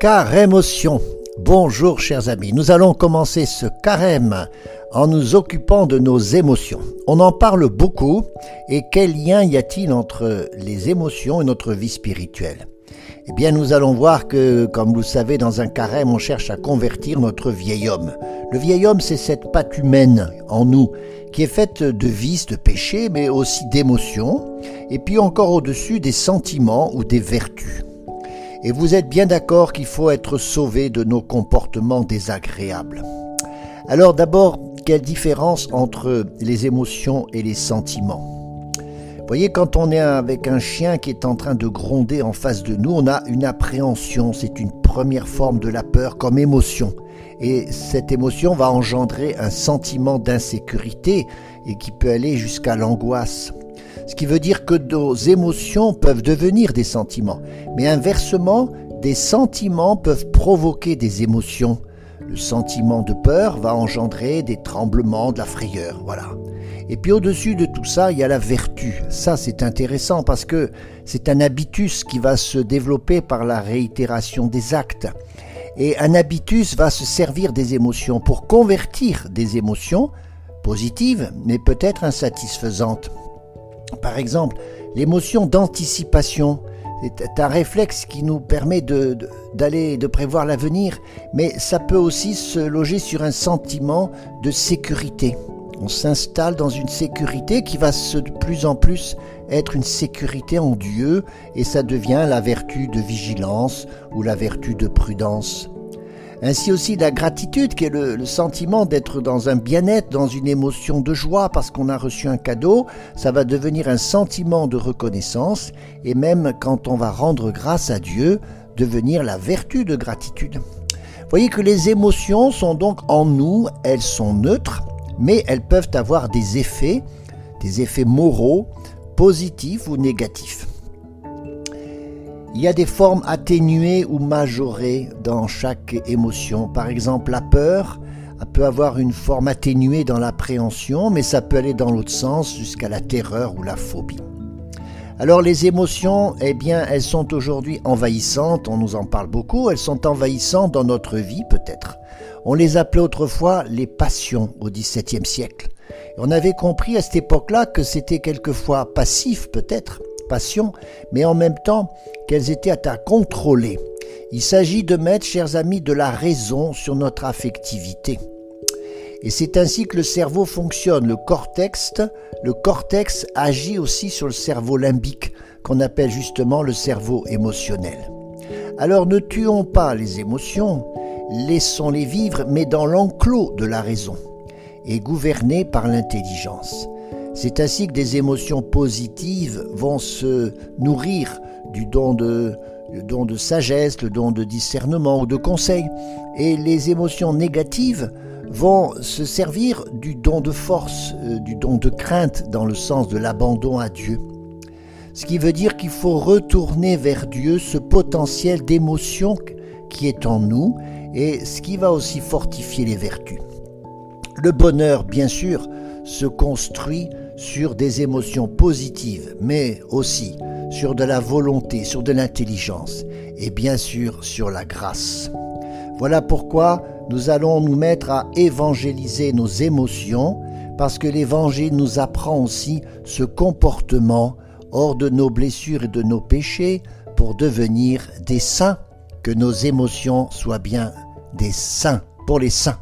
Carêmotion. Bonjour chers amis, nous allons commencer ce carême en nous occupant de nos émotions. On en parle beaucoup et quel lien y a-t-il entre les émotions et notre vie spirituelle? Eh bien nous allons voir que, comme vous le savez, dans un carême, on cherche à convertir notre vieil homme. Le vieil homme, c'est cette patte humaine en nous qui est faite de vices, de péchés, mais aussi d'émotions, et puis encore au-dessus des sentiments ou des vertus. Et vous êtes bien d'accord qu'il faut être sauvé de nos comportements désagréables. Alors d'abord, quelle différence entre les émotions et les sentiments? Voyez, quand on est avec un chien qui est en train de gronder en face de nous, on a une appréhension, c'est une première forme de la peur comme émotion. Et cette émotion va engendrer un sentiment d'insécurité et qui peut aller jusqu'à l'angoisse. Ce qui veut dire que nos émotions peuvent devenir des sentiments. Mais inversement, des sentiments peuvent provoquer des émotions. Le sentiment de peur va engendrer des tremblements, de la frayeur, voilà. Et puis au-dessus de tout ça, il y a la vertu. Ça, c'est intéressant parce que c'est un habitus qui va se développer par la réitération des actes. Et un habitus va se servir des émotions pour convertir des émotions positives, mais peut-être insatisfaisantes. Par exemple, l'émotion d'anticipation, c'est un réflexe qui nous permet d'aller, de, prévoir l'avenir, mais ça peut aussi se loger sur un sentiment de sécurité. On s'installe dans une sécurité qui va de plus en plus être une sécurité en Dieu, et ça devient la vertu de vigilance ou la vertu de prudence. Ainsi aussi la gratitude qui est le, sentiment d'être dans un bien-être, dans une émotion de joie parce qu'on a reçu un cadeau, ça va devenir un sentiment de reconnaissance et même quand on va rendre grâce à Dieu, devenir la vertu de gratitude. Voyez que les émotions sont donc en nous, elles sont neutres, mais elles peuvent avoir des effets, des effets moraux, positifs ou négatifs. Il y a des formes atténuées ou majorées dans chaque émotion. Par exemple, la peur peut avoir une forme atténuée dans l'appréhension, mais ça peut aller dans l'autre sens jusqu'à la terreur ou la phobie. Alors les émotions, eh bien, elles sont aujourd'hui envahissantes, on nous en parle beaucoup, elles sont envahissantes dans notre vie peut-être. On les appelait autrefois les passions au XVIIe siècle. on avait compris à cette époque-là que c'était quelquefois passif peut-être, passion, mais en même temps qu'elles étaient à contrôler. Il s'agit de mettre, chers amis, de la raison sur notre affectivité. Et c'est ainsi que le cerveau fonctionne. Le cortex, le cortex agit aussi sur le cerveau limbique, qu'on appelle justement le cerveau émotionnel. Alors ne tuons pas les émotions, laissons-les vivre, mais dans l'enclos de la raison, et gouvernés par l'intelligence. C'est ainsi que des émotions positives vont se nourrir du don de, don de sagesse, le don de discernement ou de conseil. Et les émotions négatives vont se servir du don de force, euh, du don de crainte dans le sens de l'abandon à Dieu. Ce qui veut dire qu'il faut retourner vers Dieu ce potentiel d'émotion qui est en nous et ce qui va aussi fortifier les vertus. Le bonheur, bien sûr, se construit sur des émotions positives, mais aussi sur de la volonté, sur de l'intelligence et bien sûr sur la grâce. Voilà pourquoi nous allons nous mettre à évangéliser nos émotions, parce que l'Évangile nous apprend aussi ce comportement hors de nos blessures et de nos péchés pour devenir des saints, que nos émotions soient bien des saints pour les saints.